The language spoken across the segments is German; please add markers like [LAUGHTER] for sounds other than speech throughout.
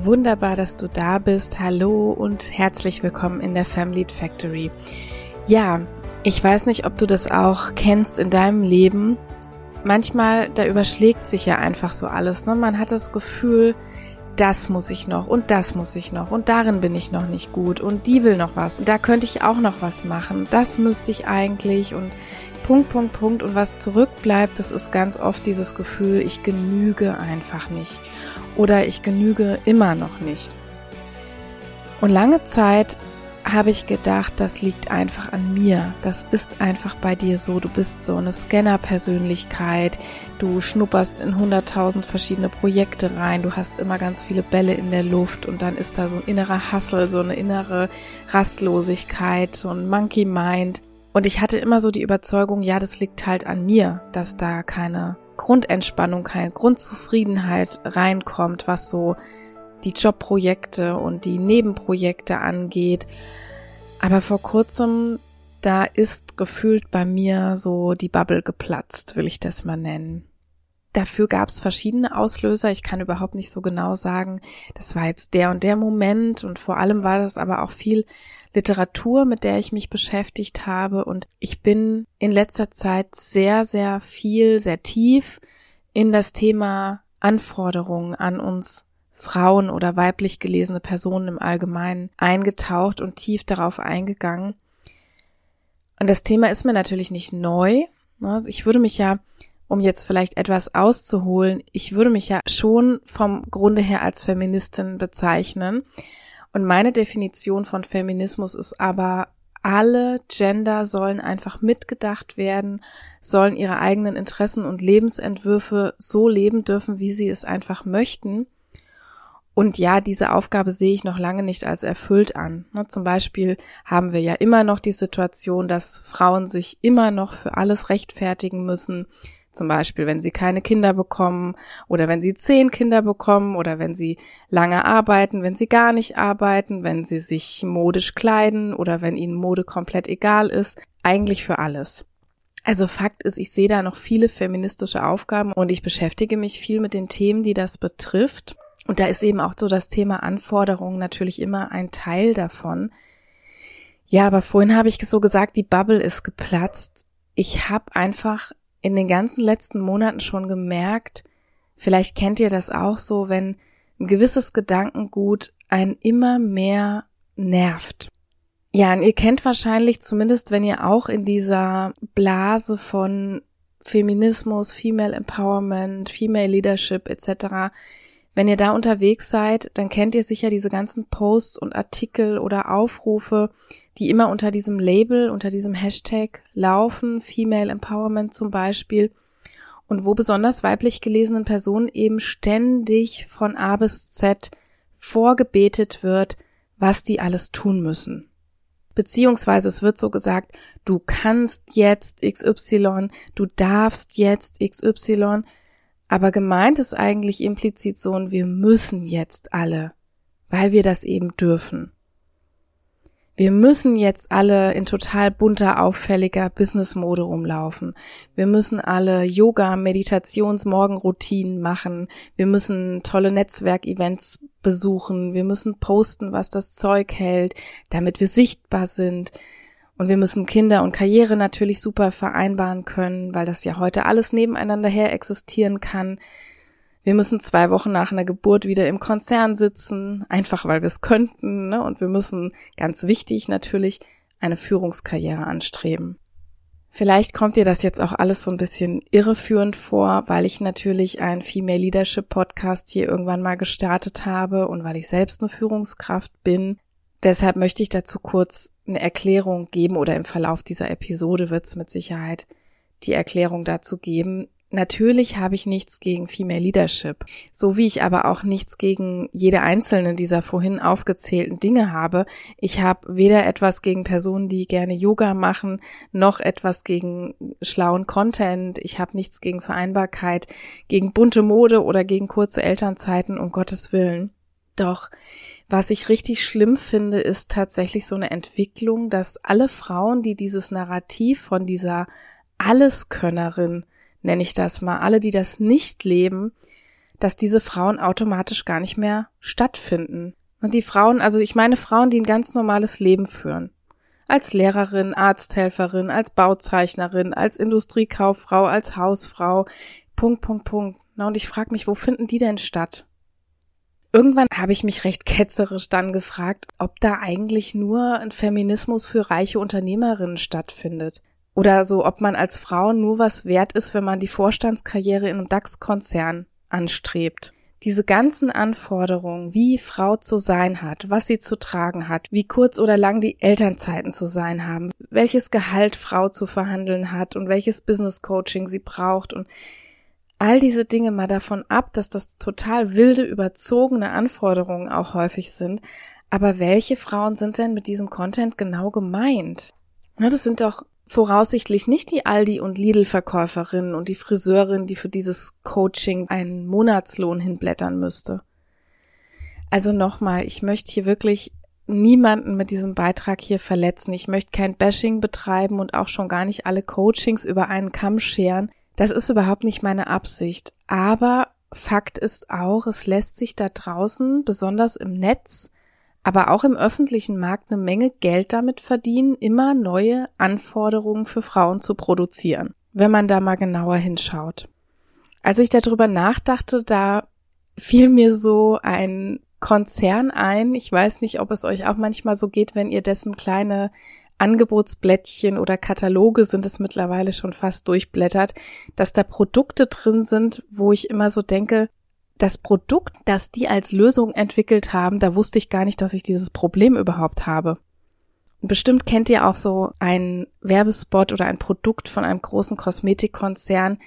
Wunderbar, dass du da bist. Hallo und herzlich willkommen in der Family Factory. Ja, ich weiß nicht, ob du das auch kennst in deinem Leben. Manchmal, da überschlägt sich ja einfach so alles. Ne? Man hat das Gefühl, das muss ich noch und das muss ich noch und darin bin ich noch nicht gut und die will noch was und da könnte ich auch noch was machen. Das müsste ich eigentlich und Punkt, Punkt, Punkt. Und was zurückbleibt, das ist ganz oft dieses Gefühl, ich genüge einfach nicht oder ich genüge immer noch nicht. Und lange Zeit habe ich gedacht, das liegt einfach an mir. Das ist einfach bei dir so. Du bist so eine Scanner-Persönlichkeit. Du schnupperst in hunderttausend verschiedene Projekte rein. Du hast immer ganz viele Bälle in der Luft und dann ist da so ein innerer Hassel, so eine innere Rastlosigkeit, so ein Monkey Mind. Und ich hatte immer so die Überzeugung, ja, das liegt halt an mir, dass da keine Grundentspannung, keine Grundzufriedenheit reinkommt, was so die Jobprojekte und die Nebenprojekte angeht. Aber vor kurzem, da ist gefühlt bei mir so die Bubble geplatzt, will ich das mal nennen. Dafür gab es verschiedene Auslöser. Ich kann überhaupt nicht so genau sagen, das war jetzt der und der Moment. Und vor allem war das aber auch viel Literatur, mit der ich mich beschäftigt habe. Und ich bin in letzter Zeit sehr, sehr viel, sehr tief in das Thema Anforderungen an uns Frauen oder weiblich gelesene Personen im Allgemeinen eingetaucht und tief darauf eingegangen. Und das Thema ist mir natürlich nicht neu. Ne? Ich würde mich ja, um jetzt vielleicht etwas auszuholen, ich würde mich ja schon vom Grunde her als Feministin bezeichnen. Und meine Definition von Feminismus ist aber, alle Gender sollen einfach mitgedacht werden, sollen ihre eigenen Interessen und Lebensentwürfe so leben dürfen, wie sie es einfach möchten. Und ja, diese Aufgabe sehe ich noch lange nicht als erfüllt an. Ne, zum Beispiel haben wir ja immer noch die Situation, dass Frauen sich immer noch für alles rechtfertigen müssen, zum Beispiel, wenn sie keine Kinder bekommen oder wenn sie zehn Kinder bekommen oder wenn sie lange arbeiten, wenn sie gar nicht arbeiten, wenn sie sich modisch kleiden oder wenn ihnen Mode komplett egal ist. Eigentlich für alles. Also Fakt ist, ich sehe da noch viele feministische Aufgaben und ich beschäftige mich viel mit den Themen, die das betrifft. Und da ist eben auch so das Thema Anforderungen natürlich immer ein Teil davon. Ja, aber vorhin habe ich so gesagt, die Bubble ist geplatzt. Ich habe einfach in den ganzen letzten Monaten schon gemerkt, vielleicht kennt ihr das auch so, wenn ein gewisses Gedankengut einen immer mehr nervt. Ja, und ihr kennt wahrscheinlich, zumindest wenn ihr auch in dieser Blase von Feminismus, Female Empowerment, Female Leadership etc., wenn ihr da unterwegs seid, dann kennt ihr sicher diese ganzen Posts und Artikel oder Aufrufe, die immer unter diesem Label, unter diesem Hashtag laufen, Female Empowerment zum Beispiel, und wo besonders weiblich gelesenen Personen eben ständig von A bis Z vorgebetet wird, was die alles tun müssen. Beziehungsweise es wird so gesagt, du kannst jetzt XY, du darfst jetzt XY, aber gemeint ist eigentlich implizit so, und wir müssen jetzt alle, weil wir das eben dürfen wir müssen jetzt alle in total bunter, auffälliger Businessmode rumlaufen. Wir müssen alle Yoga, Meditations, Morgenroutinen machen. Wir müssen tolle Netzwerkevents besuchen. Wir müssen posten, was das Zeug hält, damit wir sichtbar sind. Und wir müssen Kinder und Karriere natürlich super vereinbaren können, weil das ja heute alles nebeneinander her existieren kann. Wir müssen zwei Wochen nach einer Geburt wieder im Konzern sitzen, einfach weil wir es könnten. Ne? Und wir müssen, ganz wichtig natürlich, eine Führungskarriere anstreben. Vielleicht kommt dir das jetzt auch alles so ein bisschen irreführend vor, weil ich natürlich einen Female Leadership Podcast hier irgendwann mal gestartet habe und weil ich selbst eine Führungskraft bin. Deshalb möchte ich dazu kurz eine Erklärung geben oder im Verlauf dieser Episode wird es mit Sicherheit die Erklärung dazu geben, Natürlich habe ich nichts gegen Female Leadership, so wie ich aber auch nichts gegen jede einzelne dieser vorhin aufgezählten Dinge habe. Ich habe weder etwas gegen Personen, die gerne Yoga machen, noch etwas gegen schlauen Content. Ich habe nichts gegen Vereinbarkeit, gegen bunte Mode oder gegen kurze Elternzeiten, um Gottes Willen. Doch was ich richtig schlimm finde, ist tatsächlich so eine Entwicklung, dass alle Frauen, die dieses Narrativ von dieser Alleskönnerin nenne ich das mal, alle, die das nicht leben, dass diese Frauen automatisch gar nicht mehr stattfinden. Und die Frauen, also ich meine Frauen, die ein ganz normales Leben führen. Als Lehrerin, Arzthelferin, als Bauzeichnerin, als Industriekauffrau, als Hausfrau, Punkt, Punkt, Punkt. Na, und ich frage mich, wo finden die denn statt? Irgendwann habe ich mich recht ketzerisch dann gefragt, ob da eigentlich nur ein Feminismus für reiche Unternehmerinnen stattfindet. Oder so, ob man als Frau nur was wert ist, wenn man die Vorstandskarriere in einem DAX-Konzern anstrebt. Diese ganzen Anforderungen, wie Frau zu sein hat, was sie zu tragen hat, wie kurz oder lang die Elternzeiten zu sein haben, welches Gehalt Frau zu verhandeln hat und welches Business Coaching sie braucht und all diese Dinge mal davon ab, dass das total wilde, überzogene Anforderungen auch häufig sind. Aber welche Frauen sind denn mit diesem Content genau gemeint? Na, das sind doch voraussichtlich nicht die Aldi- und Lidl-Verkäuferinnen und die Friseurin, die für dieses Coaching einen Monatslohn hinblättern müsste. Also nochmal, ich möchte hier wirklich niemanden mit diesem Beitrag hier verletzen. Ich möchte kein Bashing betreiben und auch schon gar nicht alle Coachings über einen Kamm scheren. Das ist überhaupt nicht meine Absicht. Aber Fakt ist auch, es lässt sich da draußen, besonders im Netz, aber auch im öffentlichen Markt eine Menge Geld damit verdienen, immer neue Anforderungen für Frauen zu produzieren, wenn man da mal genauer hinschaut. Als ich darüber nachdachte, da fiel mir so ein Konzern ein. Ich weiß nicht, ob es euch auch manchmal so geht, wenn ihr dessen kleine Angebotsblättchen oder Kataloge sind es mittlerweile schon fast durchblättert, dass da Produkte drin sind, wo ich immer so denke, das Produkt, das die als Lösung entwickelt haben, da wusste ich gar nicht, dass ich dieses Problem überhaupt habe. Bestimmt kennt ihr auch so einen Werbespot oder ein Produkt von einem großen Kosmetikkonzern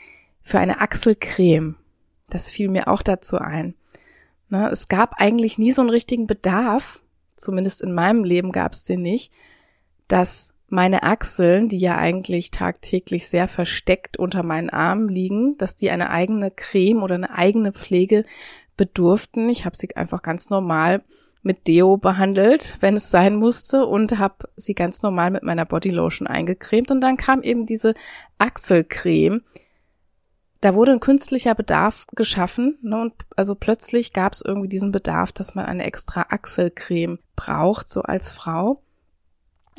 für eine Achselcreme. Das fiel mir auch dazu ein. Ne, es gab eigentlich nie so einen richtigen Bedarf, zumindest in meinem Leben gab es den nicht, dass meine Achseln, die ja eigentlich tagtäglich sehr versteckt unter meinen Armen liegen, dass die eine eigene Creme oder eine eigene Pflege bedurften. Ich habe sie einfach ganz normal mit Deo behandelt, wenn es sein musste und habe sie ganz normal mit meiner Bodylotion eingecremt und dann kam eben diese Achselcreme. Da wurde ein künstlicher Bedarf geschaffen ne, und also plötzlich gab es irgendwie diesen Bedarf, dass man eine extra Achselcreme braucht, so als Frau.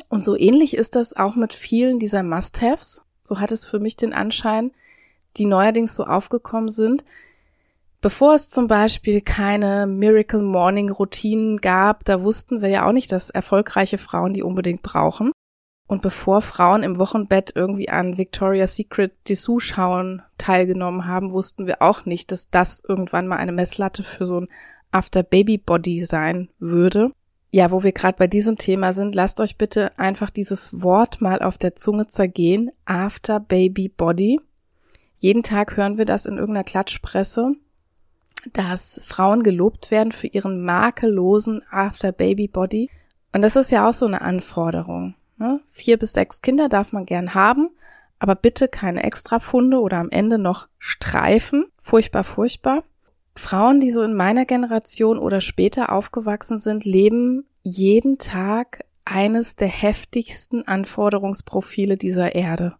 Und so ähnlich ist das auch mit vielen dieser Must-Haves. So hat es für mich den Anschein, die neuerdings so aufgekommen sind. Bevor es zum Beispiel keine Miracle Morning Routinen gab, da wussten wir ja auch nicht, dass erfolgreiche Frauen die unbedingt brauchen. Und bevor Frauen im Wochenbett irgendwie an Victoria's Secret Dessous schauen teilgenommen haben, wussten wir auch nicht, dass das irgendwann mal eine Messlatte für so ein After Baby Body sein würde ja, wo wir gerade bei diesem Thema sind, lasst euch bitte einfach dieses Wort mal auf der Zunge zergehen. After Baby Body. Jeden Tag hören wir das in irgendeiner Klatschpresse, dass Frauen gelobt werden für ihren makellosen After Baby Body. Und das ist ja auch so eine Anforderung. Ne? Vier bis sechs Kinder darf man gern haben, aber bitte keine Extrafunde oder am Ende noch Streifen. Furchtbar, furchtbar. Frauen, die so in meiner Generation oder später aufgewachsen sind, leben jeden Tag eines der heftigsten Anforderungsprofile dieser Erde.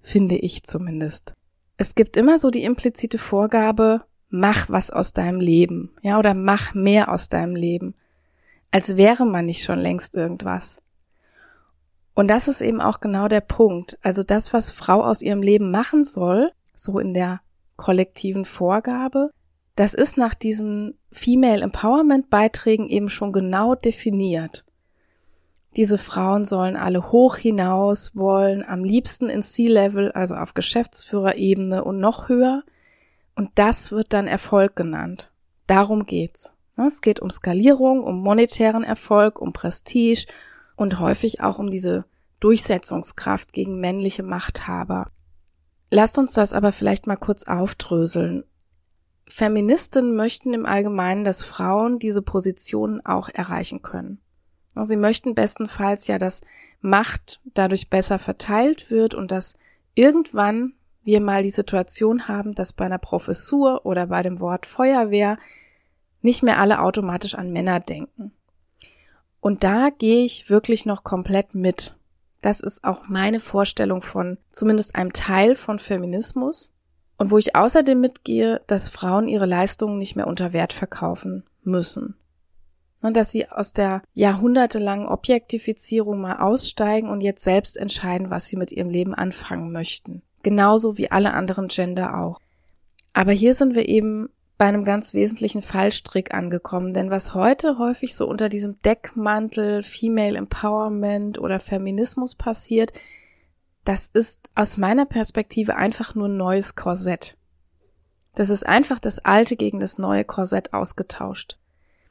Finde ich zumindest. Es gibt immer so die implizite Vorgabe, mach was aus deinem Leben, ja, oder mach mehr aus deinem Leben. Als wäre man nicht schon längst irgendwas. Und das ist eben auch genau der Punkt. Also das, was Frau aus ihrem Leben machen soll, so in der kollektiven Vorgabe, das ist nach diesen Female Empowerment Beiträgen eben schon genau definiert. Diese Frauen sollen alle hoch hinaus, wollen am liebsten in C-Level, also auf Geschäftsführerebene und noch höher. Und das wird dann Erfolg genannt. Darum geht's. Es geht um Skalierung, um monetären Erfolg, um Prestige und häufig auch um diese Durchsetzungskraft gegen männliche Machthaber. Lasst uns das aber vielleicht mal kurz aufdröseln. Feministinnen möchten im Allgemeinen, dass Frauen diese Positionen auch erreichen können. Sie möchten bestenfalls ja, dass Macht dadurch besser verteilt wird und dass irgendwann wir mal die Situation haben, dass bei einer Professur oder bei dem Wort Feuerwehr nicht mehr alle automatisch an Männer denken. Und da gehe ich wirklich noch komplett mit. Das ist auch meine Vorstellung von zumindest einem Teil von Feminismus. Und wo ich außerdem mitgehe, dass Frauen ihre Leistungen nicht mehr unter Wert verkaufen müssen. Und dass sie aus der jahrhundertelangen Objektifizierung mal aussteigen und jetzt selbst entscheiden, was sie mit ihrem Leben anfangen möchten. Genauso wie alle anderen Gender auch. Aber hier sind wir eben bei einem ganz wesentlichen Fallstrick angekommen, denn was heute häufig so unter diesem Deckmantel Female Empowerment oder Feminismus passiert, das ist aus meiner Perspektive einfach nur ein neues Korsett. Das ist einfach das alte gegen das neue Korsett ausgetauscht.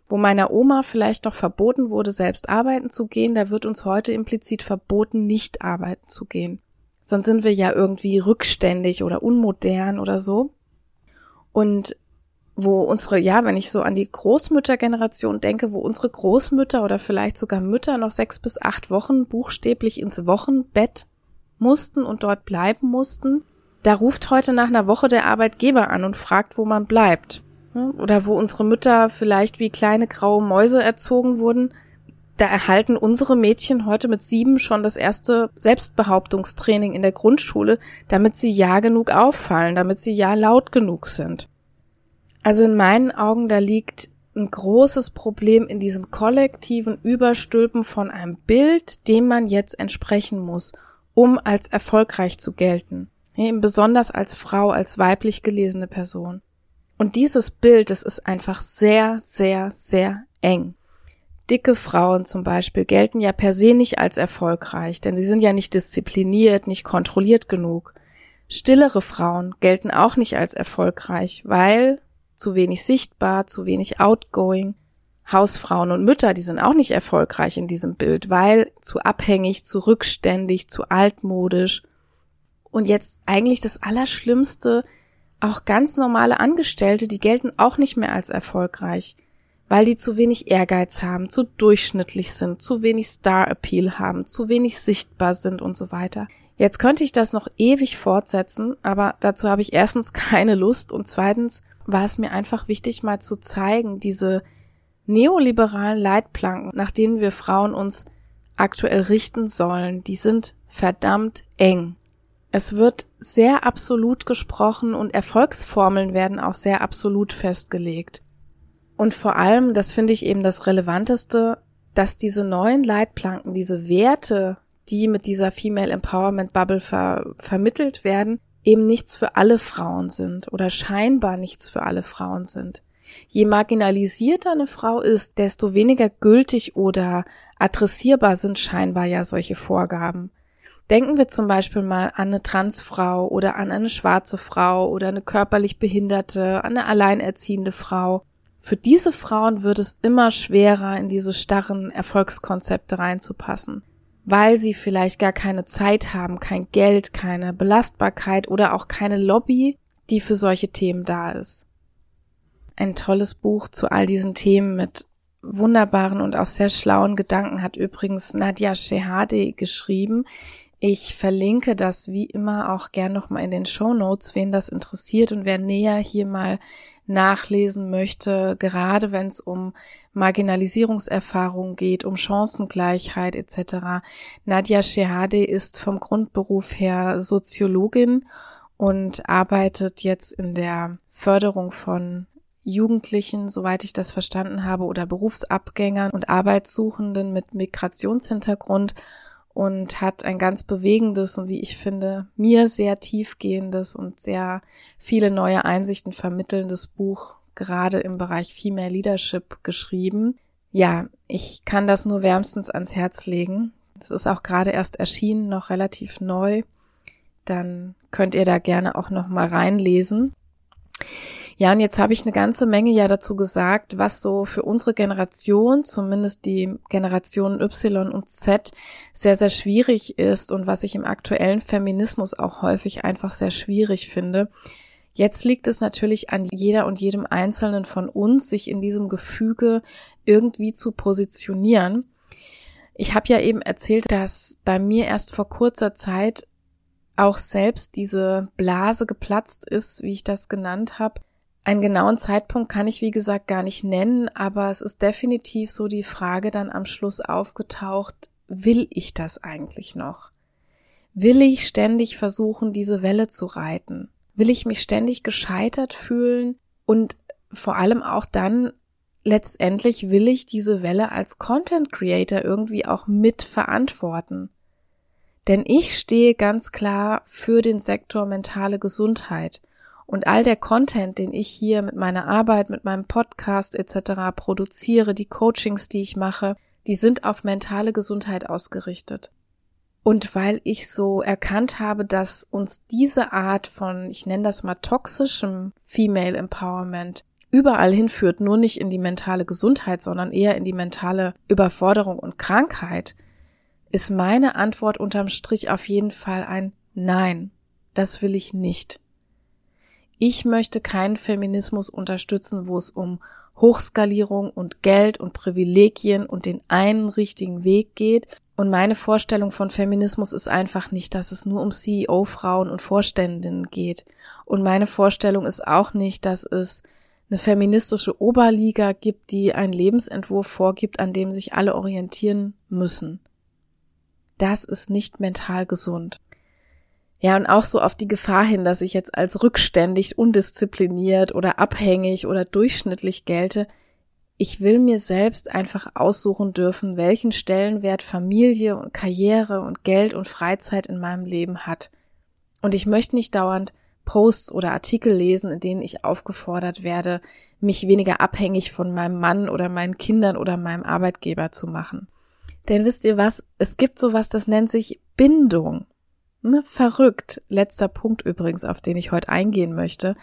Wo meiner Oma vielleicht noch verboten wurde, selbst arbeiten zu gehen, da wird uns heute implizit verboten, nicht arbeiten zu gehen. Sonst sind wir ja irgendwie rückständig oder unmodern oder so. Und wo unsere, ja, wenn ich so an die Großmüttergeneration denke, wo unsere Großmütter oder vielleicht sogar Mütter noch sechs bis acht Wochen buchstäblich ins Wochenbett mussten und dort bleiben mussten, da ruft heute nach einer Woche der Arbeitgeber an und fragt, wo man bleibt. Oder wo unsere Mütter vielleicht wie kleine graue Mäuse erzogen wurden, da erhalten unsere Mädchen heute mit sieben schon das erste Selbstbehauptungstraining in der Grundschule, damit sie ja genug auffallen, damit sie ja laut genug sind. Also in meinen Augen, da liegt ein großes Problem in diesem kollektiven Überstülpen von einem Bild, dem man jetzt entsprechen muss, um als erfolgreich zu gelten. Eben besonders als Frau, als weiblich gelesene Person. Und dieses Bild, das ist einfach sehr, sehr, sehr eng. Dicke Frauen zum Beispiel gelten ja per se nicht als erfolgreich, denn sie sind ja nicht diszipliniert, nicht kontrolliert genug. Stillere Frauen gelten auch nicht als erfolgreich, weil zu wenig sichtbar, zu wenig outgoing. Hausfrauen und Mütter, die sind auch nicht erfolgreich in diesem Bild, weil zu abhängig, zu rückständig, zu altmodisch. Und jetzt eigentlich das Allerschlimmste, auch ganz normale Angestellte, die gelten auch nicht mehr als erfolgreich, weil die zu wenig Ehrgeiz haben, zu durchschnittlich sind, zu wenig Star-Appeal haben, zu wenig sichtbar sind und so weiter. Jetzt könnte ich das noch ewig fortsetzen, aber dazu habe ich erstens [LAUGHS] keine Lust und zweitens war es mir einfach wichtig, mal zu zeigen, diese neoliberalen Leitplanken, nach denen wir Frauen uns aktuell richten sollen, die sind verdammt eng. Es wird sehr absolut gesprochen und Erfolgsformeln werden auch sehr absolut festgelegt. Und vor allem, das finde ich eben das Relevanteste, dass diese neuen Leitplanken, diese Werte, die mit dieser Female Empowerment Bubble ver vermittelt werden, eben nichts für alle Frauen sind oder scheinbar nichts für alle Frauen sind. Je marginalisierter eine Frau ist, desto weniger gültig oder adressierbar sind scheinbar ja solche Vorgaben. Denken wir zum Beispiel mal an eine Transfrau oder an eine schwarze Frau oder eine körperlich behinderte, an eine alleinerziehende Frau. Für diese Frauen wird es immer schwerer, in diese starren Erfolgskonzepte reinzupassen weil sie vielleicht gar keine Zeit haben, kein Geld, keine Belastbarkeit oder auch keine Lobby, die für solche Themen da ist. Ein tolles Buch zu all diesen Themen mit wunderbaren und auch sehr schlauen Gedanken hat übrigens Nadia Shehade geschrieben. Ich verlinke das wie immer auch gern nochmal in den Show Notes, wen das interessiert und wer näher hier mal nachlesen möchte, gerade wenn es um Marginalisierungserfahrungen geht, um Chancengleichheit etc. Nadja Shehade ist vom Grundberuf her Soziologin und arbeitet jetzt in der Förderung von Jugendlichen, soweit ich das verstanden habe, oder Berufsabgängern und Arbeitssuchenden mit Migrationshintergrund und hat ein ganz bewegendes und wie ich finde, mir sehr tiefgehendes und sehr viele neue Einsichten vermittelndes Buch gerade im Bereich Female Leadership geschrieben. Ja, ich kann das nur wärmstens ans Herz legen. Das ist auch gerade erst erschienen, noch relativ neu. Dann könnt ihr da gerne auch noch mal reinlesen. Ja, und jetzt habe ich eine ganze Menge ja dazu gesagt, was so für unsere Generation, zumindest die Generation Y und Z, sehr, sehr schwierig ist und was ich im aktuellen Feminismus auch häufig einfach sehr schwierig finde. Jetzt liegt es natürlich an jeder und jedem Einzelnen von uns, sich in diesem Gefüge irgendwie zu positionieren. Ich habe ja eben erzählt, dass bei mir erst vor kurzer Zeit auch selbst diese Blase geplatzt ist, wie ich das genannt habe, einen genauen Zeitpunkt kann ich, wie gesagt, gar nicht nennen, aber es ist definitiv so die Frage dann am Schluss aufgetaucht, will ich das eigentlich noch? Will ich ständig versuchen, diese Welle zu reiten? Will ich mich ständig gescheitert fühlen? Und vor allem auch dann, letztendlich will ich diese Welle als Content Creator irgendwie auch mit verantworten. Denn ich stehe ganz klar für den Sektor mentale Gesundheit. Und all der Content, den ich hier mit meiner Arbeit, mit meinem Podcast etc. produziere, die Coachings, die ich mache, die sind auf mentale Gesundheit ausgerichtet. Und weil ich so erkannt habe, dass uns diese Art von, ich nenne das mal toxischem Female Empowerment überall hinführt, nur nicht in die mentale Gesundheit, sondern eher in die mentale Überforderung und Krankheit, ist meine Antwort unterm Strich auf jeden Fall ein Nein. Das will ich nicht. Ich möchte keinen Feminismus unterstützen, wo es um Hochskalierung und Geld und Privilegien und den einen richtigen Weg geht. Und meine Vorstellung von Feminismus ist einfach nicht, dass es nur um CEO-Frauen und Vorständinnen geht. Und meine Vorstellung ist auch nicht, dass es eine feministische Oberliga gibt, die einen Lebensentwurf vorgibt, an dem sich alle orientieren müssen das ist nicht mental gesund. Ja, und auch so auf die Gefahr hin, dass ich jetzt als rückständig, undiszipliniert oder abhängig oder durchschnittlich gelte. Ich will mir selbst einfach aussuchen dürfen, welchen Stellenwert Familie und Karriere und Geld und Freizeit in meinem Leben hat. Und ich möchte nicht dauernd Posts oder Artikel lesen, in denen ich aufgefordert werde, mich weniger abhängig von meinem Mann oder meinen Kindern oder meinem Arbeitgeber zu machen. Denn wisst ihr was? Es gibt sowas, das nennt sich Bindung. Ne? Verrückt. Letzter Punkt übrigens, auf den ich heute eingehen möchte.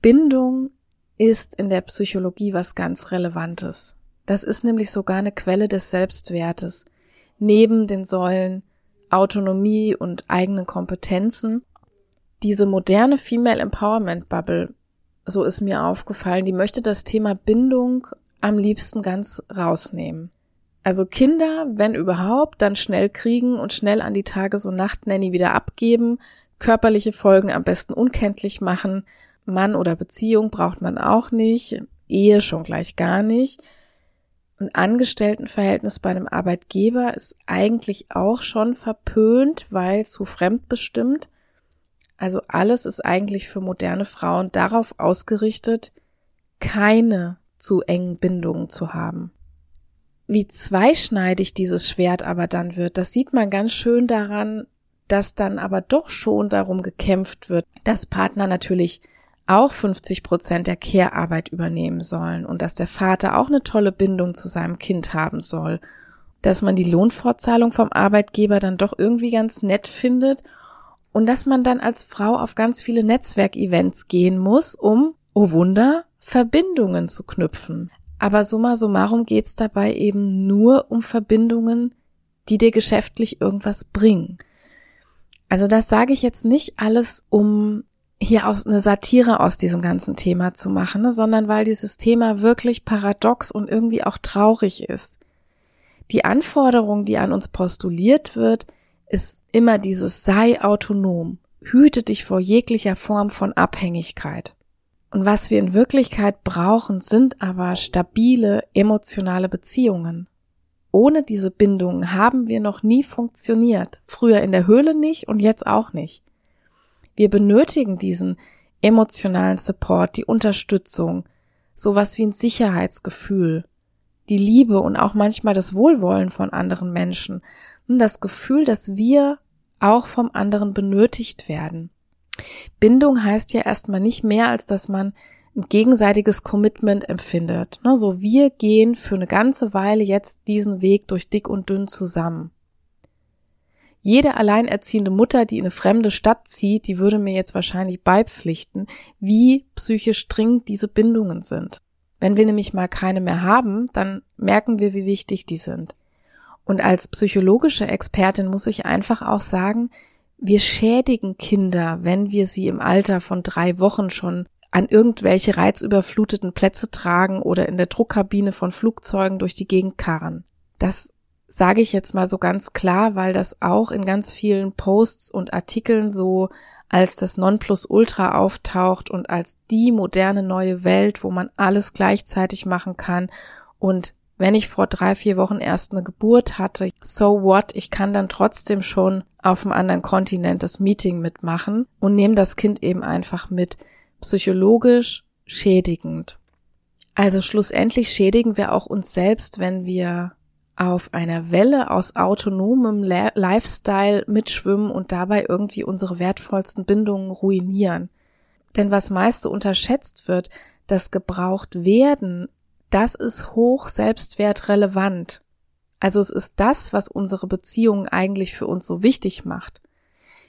Bindung ist in der Psychologie was ganz Relevantes. Das ist nämlich sogar eine Quelle des Selbstwertes. Neben den Säulen Autonomie und eigenen Kompetenzen. Diese moderne Female Empowerment Bubble, so ist mir aufgefallen, die möchte das Thema Bindung am liebsten ganz rausnehmen. Also Kinder, wenn überhaupt, dann schnell kriegen und schnell an die Tages- und Nachtnanny wieder abgeben, körperliche Folgen am besten unkenntlich machen, Mann oder Beziehung braucht man auch nicht, Ehe schon gleich gar nicht. Ein Angestelltenverhältnis bei einem Arbeitgeber ist eigentlich auch schon verpönt, weil zu fremdbestimmt. Also alles ist eigentlich für moderne Frauen darauf ausgerichtet, keine zu engen Bindungen zu haben. Wie zweischneidig dieses Schwert aber dann wird, das sieht man ganz schön daran, dass dann aber doch schon darum gekämpft wird, dass Partner natürlich auch 50 Prozent der Care-Arbeit übernehmen sollen und dass der Vater auch eine tolle Bindung zu seinem Kind haben soll, dass man die Lohnfortzahlung vom Arbeitgeber dann doch irgendwie ganz nett findet und dass man dann als Frau auf ganz viele Netzwerkevents gehen muss, um, oh Wunder, Verbindungen zu knüpfen. Aber summa summarum geht's dabei eben nur um Verbindungen, die dir geschäftlich irgendwas bringen. Also das sage ich jetzt nicht alles, um hier aus eine Satire aus diesem ganzen Thema zu machen, ne, sondern weil dieses Thema wirklich paradox und irgendwie auch traurig ist. Die Anforderung, die an uns postuliert wird, ist immer dieses sei autonom, hüte dich vor jeglicher Form von Abhängigkeit. Und was wir in Wirklichkeit brauchen, sind aber stabile emotionale Beziehungen. Ohne diese Bindungen haben wir noch nie funktioniert. Früher in der Höhle nicht und jetzt auch nicht. Wir benötigen diesen emotionalen Support, die Unterstützung, sowas wie ein Sicherheitsgefühl, die Liebe und auch manchmal das Wohlwollen von anderen Menschen und das Gefühl, dass wir auch vom anderen benötigt werden. Bindung heißt ja erstmal nicht mehr, als dass man ein gegenseitiges Commitment empfindet. Ne, so wir gehen für eine ganze Weile jetzt diesen Weg durch dick und dünn zusammen. Jede alleinerziehende Mutter, die in eine fremde Stadt zieht, die würde mir jetzt wahrscheinlich beipflichten, wie psychisch dringend diese Bindungen sind. Wenn wir nämlich mal keine mehr haben, dann merken wir, wie wichtig die sind. Und als psychologische Expertin muss ich einfach auch sagen, wir schädigen Kinder, wenn wir sie im Alter von drei Wochen schon an irgendwelche reizüberfluteten Plätze tragen oder in der Druckkabine von Flugzeugen durch die Gegend karren. Das sage ich jetzt mal so ganz klar, weil das auch in ganz vielen Posts und Artikeln so als das Nonplusultra auftaucht und als die moderne neue Welt, wo man alles gleichzeitig machen kann und wenn ich vor drei, vier Wochen erst eine Geburt hatte, so what, ich kann dann trotzdem schon auf einem anderen Kontinent das Meeting mitmachen und nehme das Kind eben einfach mit. Psychologisch schädigend. Also schlussendlich schädigen wir auch uns selbst, wenn wir auf einer Welle aus autonomem Lifestyle mitschwimmen und dabei irgendwie unsere wertvollsten Bindungen ruinieren. Denn was meist so unterschätzt wird, das gebraucht werden, das ist hoch selbstwertrelevant. Also es ist das, was unsere Beziehungen eigentlich für uns so wichtig macht.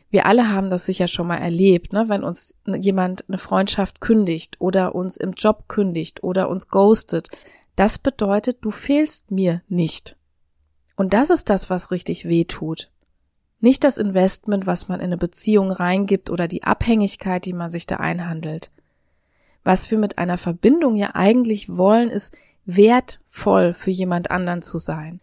Wir alle haben das sicher schon mal erlebt, ne? wenn uns jemand eine Freundschaft kündigt oder uns im Job kündigt oder uns ghostet. Das bedeutet, du fehlst mir nicht. Und das ist das, was richtig weh tut. Nicht das Investment, was man in eine Beziehung reingibt oder die Abhängigkeit, die man sich da einhandelt. Was wir mit einer Verbindung ja eigentlich wollen, ist wertvoll für jemand anderen zu sein.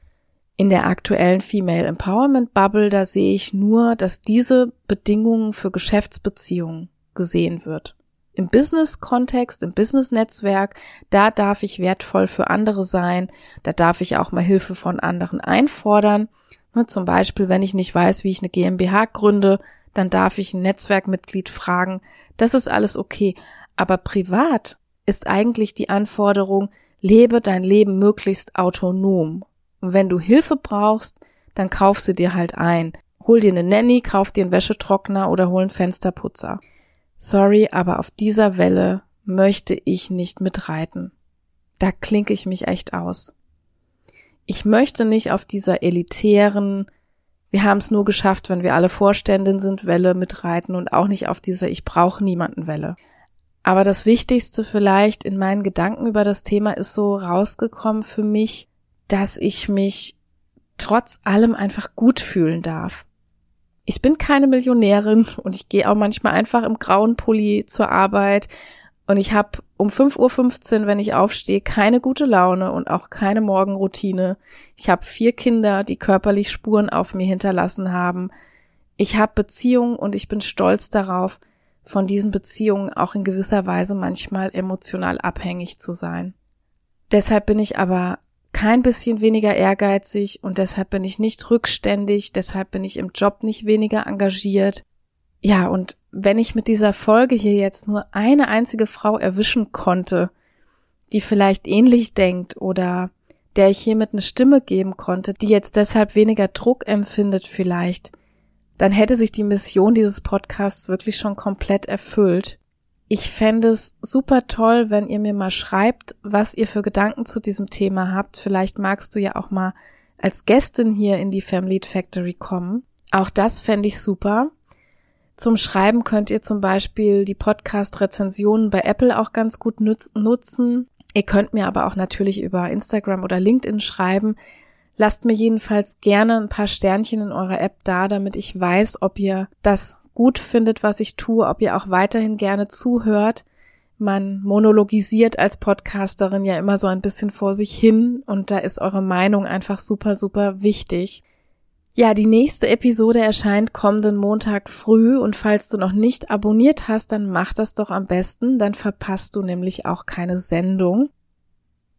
In der aktuellen Female Empowerment Bubble, da sehe ich nur, dass diese Bedingungen für Geschäftsbeziehungen gesehen wird. Im Business-Kontext, im Business-Netzwerk, da darf ich wertvoll für andere sein, da darf ich auch mal Hilfe von anderen einfordern. Ne, zum Beispiel, wenn ich nicht weiß, wie ich eine GmbH gründe, dann darf ich ein Netzwerkmitglied fragen. Das ist alles okay. Aber privat ist eigentlich die Anforderung, lebe dein Leben möglichst autonom. Und wenn du Hilfe brauchst, dann kauf sie dir halt ein. Hol dir eine Nanny, kauf dir einen Wäschetrockner oder hol einen Fensterputzer. Sorry, aber auf dieser Welle möchte ich nicht mitreiten. Da klinke ich mich echt aus. Ich möchte nicht auf dieser elitären, wir haben es nur geschafft, wenn wir alle Vorständin sind, Welle mitreiten und auch nicht auf dieser Ich brauche niemanden Welle. Aber das Wichtigste vielleicht in meinen Gedanken über das Thema ist so rausgekommen für mich, dass ich mich trotz allem einfach gut fühlen darf. Ich bin keine Millionärin [LAUGHS] und ich gehe auch manchmal einfach im grauen Pulli zur Arbeit und ich habe um 5.15 Uhr, wenn ich aufstehe, keine gute Laune und auch keine Morgenroutine. Ich habe vier Kinder, die körperlich Spuren auf mir hinterlassen haben. Ich habe Beziehungen und ich bin stolz darauf, von diesen Beziehungen auch in gewisser Weise manchmal emotional abhängig zu sein. Deshalb bin ich aber kein bisschen weniger ehrgeizig und deshalb bin ich nicht rückständig, deshalb bin ich im Job nicht weniger engagiert. Ja, und wenn ich mit dieser Folge hier jetzt nur eine einzige Frau erwischen konnte, die vielleicht ähnlich denkt oder der ich hiermit eine Stimme geben konnte, die jetzt deshalb weniger Druck empfindet vielleicht, dann hätte sich die Mission dieses Podcasts wirklich schon komplett erfüllt. Ich fände es super toll, wenn ihr mir mal schreibt, was ihr für Gedanken zu diesem Thema habt. Vielleicht magst du ja auch mal als Gästin hier in die Family Factory kommen. Auch das fände ich super. Zum Schreiben könnt ihr zum Beispiel die Podcast-Rezensionen bei Apple auch ganz gut nutzen. Ihr könnt mir aber auch natürlich über Instagram oder LinkedIn schreiben. Lasst mir jedenfalls gerne ein paar Sternchen in eurer App da, damit ich weiß, ob ihr das gut findet, was ich tue, ob ihr auch weiterhin gerne zuhört. Man monologisiert als Podcasterin ja immer so ein bisschen vor sich hin und da ist eure Meinung einfach super, super wichtig. Ja, die nächste Episode erscheint kommenden Montag früh und falls du noch nicht abonniert hast, dann mach das doch am besten, dann verpasst du nämlich auch keine Sendung.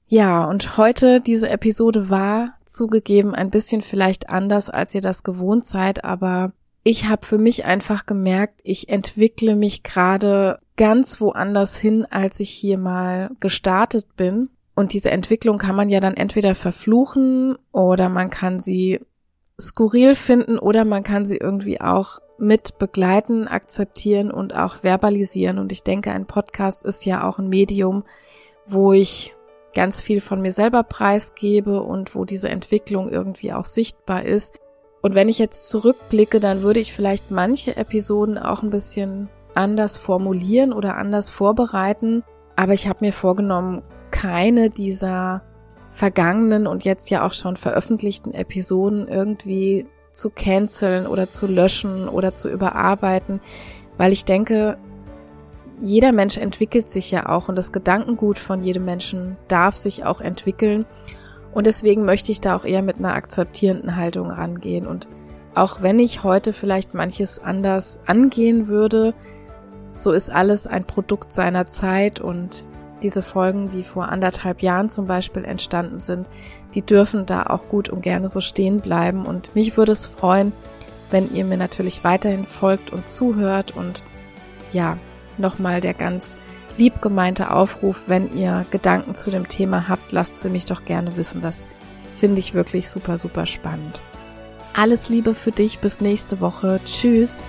Ja, und heute diese Episode war zugegeben ein bisschen vielleicht anders, als ihr das gewohnt seid, aber ich habe für mich einfach gemerkt, ich entwickle mich gerade ganz woanders hin, als ich hier mal gestartet bin. Und diese Entwicklung kann man ja dann entweder verfluchen oder man kann sie skurril finden oder man kann sie irgendwie auch mit begleiten, akzeptieren und auch verbalisieren. Und ich denke, ein Podcast ist ja auch ein Medium, wo ich ganz viel von mir selber preisgebe und wo diese Entwicklung irgendwie auch sichtbar ist. Und wenn ich jetzt zurückblicke, dann würde ich vielleicht manche Episoden auch ein bisschen anders formulieren oder anders vorbereiten. Aber ich habe mir vorgenommen, keine dieser vergangenen und jetzt ja auch schon veröffentlichten Episoden irgendwie zu canceln oder zu löschen oder zu überarbeiten, weil ich denke, jeder Mensch entwickelt sich ja auch und das Gedankengut von jedem Menschen darf sich auch entwickeln. Und deswegen möchte ich da auch eher mit einer akzeptierenden Haltung rangehen. Und auch wenn ich heute vielleicht manches anders angehen würde, so ist alles ein Produkt seiner Zeit und diese Folgen, die vor anderthalb Jahren zum Beispiel entstanden sind, die dürfen da auch gut und gerne so stehen bleiben. Und mich würde es freuen, wenn ihr mir natürlich weiterhin folgt und zuhört. Und ja, nochmal der ganz lieb gemeinte Aufruf, wenn ihr Gedanken zu dem Thema habt, lasst sie mich doch gerne wissen. Das finde ich wirklich super, super spannend. Alles Liebe für dich bis nächste Woche. Tschüss.